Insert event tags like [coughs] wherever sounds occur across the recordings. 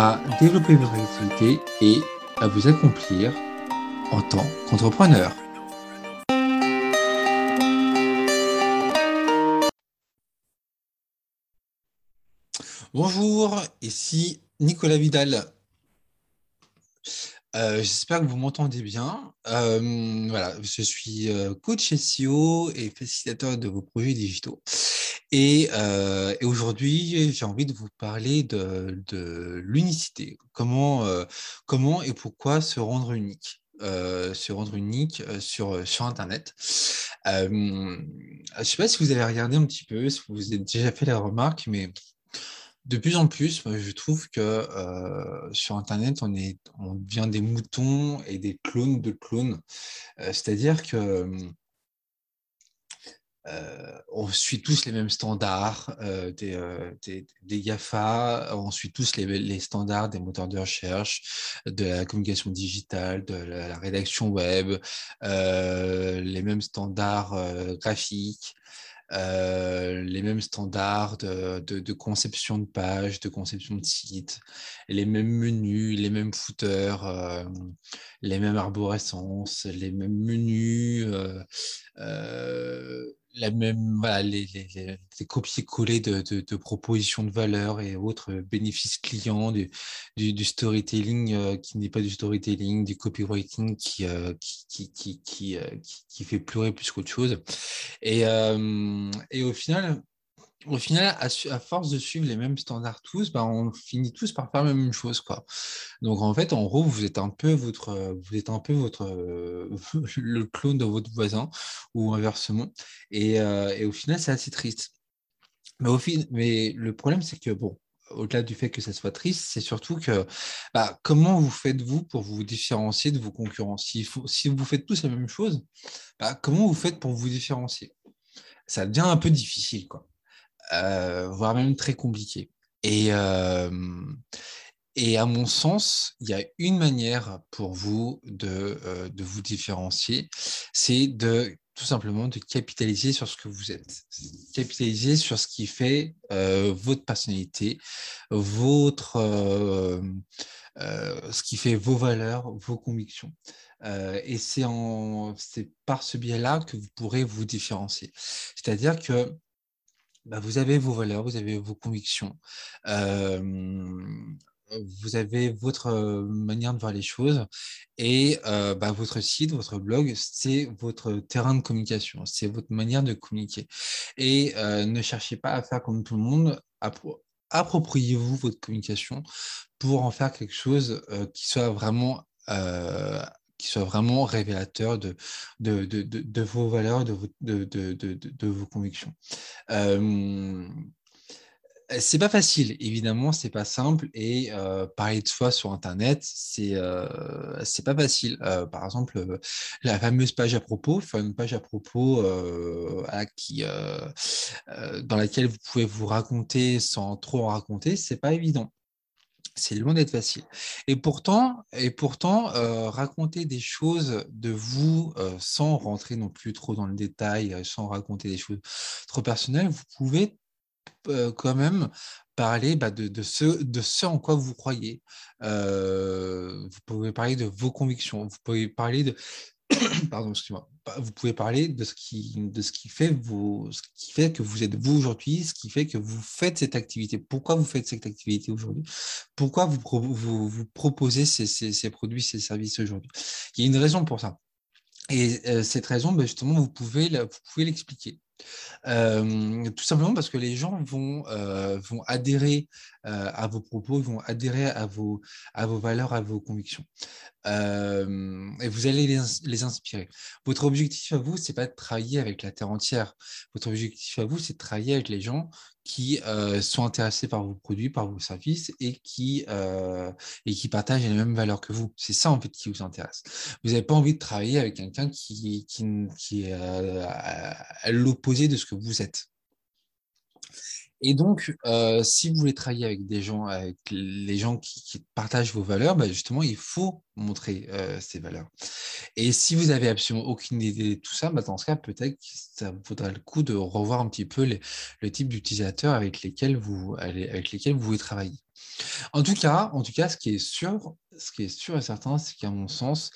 à développer votre activité et à vous accomplir en tant qu'entrepreneur. Bonjour, ici Nicolas Vidal. J'espère que vous m'entendez bien. Voilà, je suis coach SEO et facilitateur de vos projets digitaux. Et, aujourd'hui, j'ai envie de vous parler de, l'unicité. Comment, comment et pourquoi se rendre unique se rendre unique sur, sur Internet. je ne sais pas si vous avez regardé un petit peu, si vous avez déjà fait la remarque, mais de plus en plus, je trouve que euh, sur Internet, on, est, devient des moutons et des clones de clones. Euh, c'est-à-dire que euh, on suit tous les mêmes standards des, des, GAFA, on suit tous les, standards des moteurs de recherche, de la communication digitale, de la rédaction web, les mêmes standards graphiques. Euh, les mêmes standards de, conception de page, de conception de site, les mêmes menus, les mêmes footers, euh, les mêmes arborescences, les mêmes menus, euh, la même, les, les, copier-coller de, propositions de valeur et autres bénéfices clients, du, storytelling euh, qui n'est pas du storytelling, du copywriting qui, euh, qui, qui, euh, qui, qui, fait pleurer plus qu'autre chose. Et, et au final, au final, à, force de suivre les mêmes standards tous, bah, on finit tous par faire la même chose. Quoi. Donc en fait, en gros, vous êtes un peu votre, vous êtes un peu votre, [laughs] le clone de votre voisin ou inversement. Et, euh, au final, c'est assez triste. Mais, au mais le problème, c'est que bon, au-delà du fait que ça soit triste, c'est surtout que bah, comment vous faites-vous pour vous différencier de vos concurrents? Si, si vous faites tous la même chose, bah, comment vous faites pour vous différencier? Ça devient un peu difficile. Quoi. Euh, voire même très compliqué. Et, euh, et à mon sens, il y a une manière pour vous de, euh, de vous différencier, c'est de tout simplement de capitaliser sur ce que vous êtes, capitaliser sur ce qui fait votre personnalité, votre, ce qui fait vos valeurs, vos convictions. et c'est par ce biais-là que vous pourrez vous différencier. C'est-à-dire que bah, vous avez vos valeurs, vous avez vos convictions, vous avez votre manière de voir les choses et bah, votre site, votre blog, c'est votre terrain de communication, c'est votre manière de communiquer. Et ne cherchez pas à faire comme tout le monde, appropriez-vous votre communication pour en faire quelque chose qui soit vraiment qui soit vraiment révélateur de, vos valeurs, de, vos convictions. Euh, c'est pas facile, évidemment, c'est pas simple. Et parler de soi sur Internet, c'est euh, c'est pas facile. par exemple, la fameuse page à propos, enfin une page à propos à dans laquelle vous pouvez vous raconter sans trop en raconter, c'est pas évident. C'est loin d'être facile. Et pourtant, et pourtant euh, raconter des choses de vous euh, sans rentrer non plus trop dans le détail, euh, sans raconter des choses trop personnelles, vous pouvez quand même parler bah, de, ce, de ce en quoi vous croyez. vous pouvez parler de vos convictions, vous pouvez parler de [coughs] pardon, excusez-moi, vous pouvez parler de ce qui, de ce qui fait vous, ce qui fait que vous êtes vous aujourd'hui, ce qui fait que vous faites cette activité. Pourquoi vous faites cette activité aujourd'hui? Pourquoi vous, vous, proposez ces, ces, produits, ces services aujourd'hui? Il y a une raison pour ça. Et euh, cette raison, ben justement, vous pouvez l'expliquer. Tout simplement parce que les gens vont, vont adhérer à vos propos, vont adhérer à vos, à vos valeurs, à vos convictions. et vous allez les, les, inspirer. Votre objectif à vous, c'est pas de travailler avec la terre entière. Votre objectif à vous, c'est de travailler avec les gens qui sont intéressés par vos produits, par vos services et qui, et qui partagent les mêmes valeurs que vous. C'est ça en fait qui vous intéresse. Vous n'avez pas envie de travailler avec quelqu'un qui, qui, qui est à l'opposé de ce que vous êtes. Et donc, euh, si vous voulez travailler avec des gens, avec les gens qui, partagent vos valeurs, bah, justement, il faut montrer euh, ces valeurs. Et si vous avez absolument aucune idée de tout ça, bah, dans ce cas, peut-être que ça vaudra le coup de revoir un petit peu le type d'utilisateurs avec lesquels vous, avec lesquels vous voulez travailler. En tout cas, en tout cas, ce qui est sûr, ce qui est sûr et certain, c'est qu'à mon sens,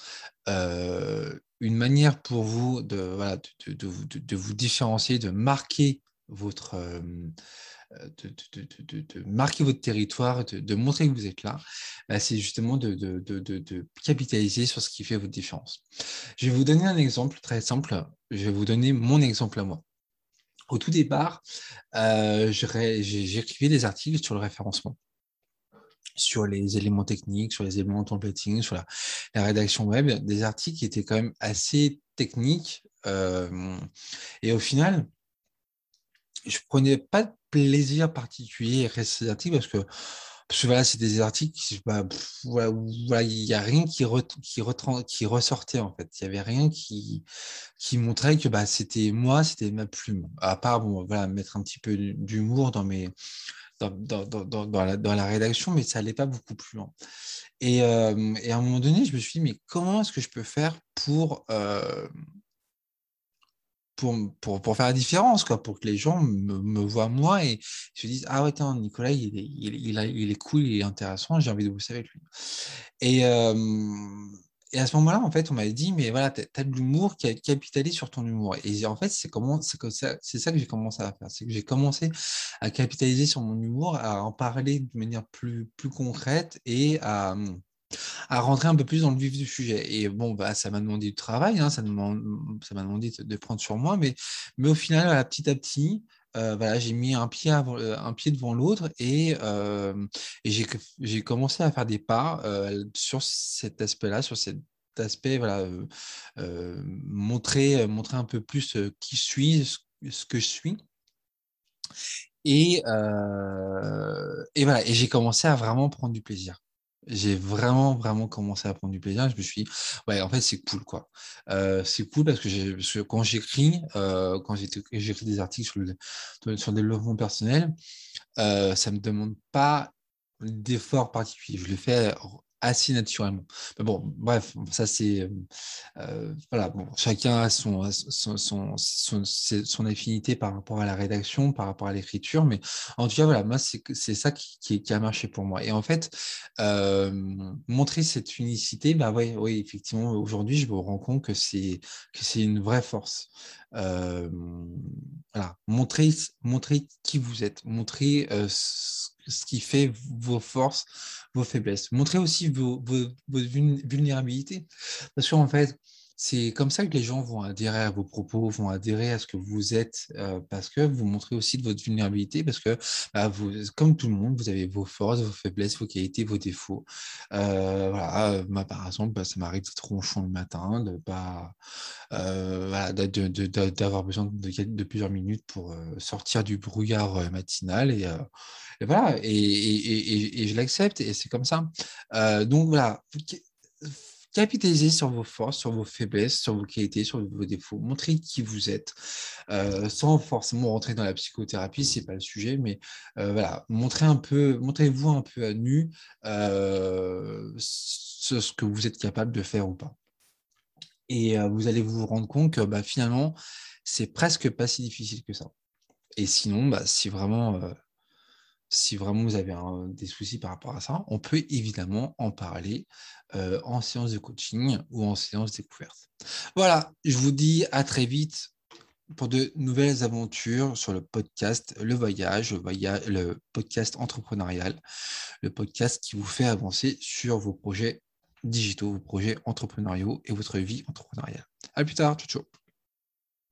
euh, une manière pour vous de, vous différencier, de marquer votre, euh, de, marquer votre territoire, de, montrer que vous êtes là, bah, c'est justement de, capitaliser sur ce qui fait votre différence. Je vais vous donner un exemple très simple. Je vais vous donner mon exemple à moi. Au tout départ, euh, j'écrivais des articles sur le référencement sur les éléments techniques, sur les éléments templating, sur la, rédaction web, des articles qui étaient quand même assez techniques. Euh, et au final, je prenais pas de plaisir particulier à ces articles parce que, parce voilà, c'est des articles bah, voilà, il n'y a rien qui, qui, qui ressortait en fait. Il n'y avait rien qui, qui montrait que bah, c'était moi, c'était ma plume. À part bon, voilà, mettre un petit peu d'humour dans mes. Dans, dans, dans, dans, la, rédaction, mais ça n'allait pas beaucoup plus loin. Et, euh, et, à un moment donné, je me suis dit, mais comment est-ce que je peux faire pour, euh, pour, pour, faire la différence, quoi, pour que les gens me, voient moi et se disent Ah ouais, tiens, Nicolas, il est, il, il, est cool, il est intéressant, j'ai envie de bosser avec lui. Et, et à ce moment-là, en fait, on m'avait dit Mais voilà, tu as de l'humour, qui capitalise sur ton humour. Et en fait, c'est ça, ça que j'ai commencé à faire. C'est que j'ai commencé à capitaliser sur mon humour, à en parler de manière plus, plus concrète et à à rentrer un peu plus dans le vif du sujet. Et bon, bah, ça m'a demandé du travail, hein, ça m'a demandé de, prendre sur moi, mais, mais au final, petit à petit, euh, voilà, j'ai mis un pied, euh, un pied devant l'autre et, euh, j'ai commencé à faire des pas sur cet aspect-là, sur cet aspect, voilà, montrer, montrer un peu plus qui je suis, ce, que je suis. Et, et voilà, et j'ai commencé à vraiment prendre du plaisir j'ai vraiment, vraiment commencé à prendre du plaisir. Je me suis dit, ouais, en fait, c'est cool, quoi. Euh, c'est cool parce que, quand j'écris, euh, quand j'écris des articles sur le, sur le développement personnel, euh, ça ne me demande pas d'effort particulier. Je le fais assez naturellement. Mais bon, bref, ça c'est euh, voilà, bon, chacun a son son, son, son, affinité par rapport à la rédaction, par rapport à l'écriture, mais en tout cas voilà, moi c'est ça qui, qui, a marché pour moi. Et en fait, euh, montrer cette unicité, bah ouais, oui, effectivement, aujourd'hui je me rends compte que c'est que c'est une vraie force. Euh, voilà, montrer montrer qui vous êtes, montrer ce ce qui fait vos forces, vos faiblesses. Montrez aussi vos, vulnérabilités. Parce qu'en fait, c'est comme ça que les gens vont adhérer à vos propos, vont adhérer à ce que vous êtes, euh, parce que vous montrez aussi de votre vulnérabilité, parce que bah, comme tout le monde, vous avez vos forces, vos faiblesses, vos qualités, vos défauts. Euh, voilà, moi, par exemple, bah, ça m'arrive d'être ronchon le matin, de pas, euh, d'avoir besoin de, plusieurs minutes pour sortir du brouillard matinal et, voilà, et je l'accepte et c'est comme ça. donc voilà capitalisez sur vos forces, sur vos faiblesses, sur vos qualités, sur vos défauts. Montrez qui vous êtes, euh, sans forcément rentrer dans la psychothérapie, c'est pas le sujet, mais euh, voilà, montrez un peu, montrez-vous un peu à nu euh, ce, que vous êtes capable de faire ou pas. Et vous allez vous rendre compte que bah, finalement, c'est presque pas si difficile que ça. Et sinon, bah, si vraiment si vraiment vous avez des soucis par rapport à ça, on peut évidemment en parler euh, en séance de coaching ou en séance découverte. Voilà, je vous dis à très vite pour de nouvelles aventures sur le podcast Le Voyage, le, podcast entrepreneurial, le podcast qui vous fait avancer sur vos projets digitaux, vos projets entrepreneuriaux et votre vie entrepreneuriale. À plus tard, ciao ciao.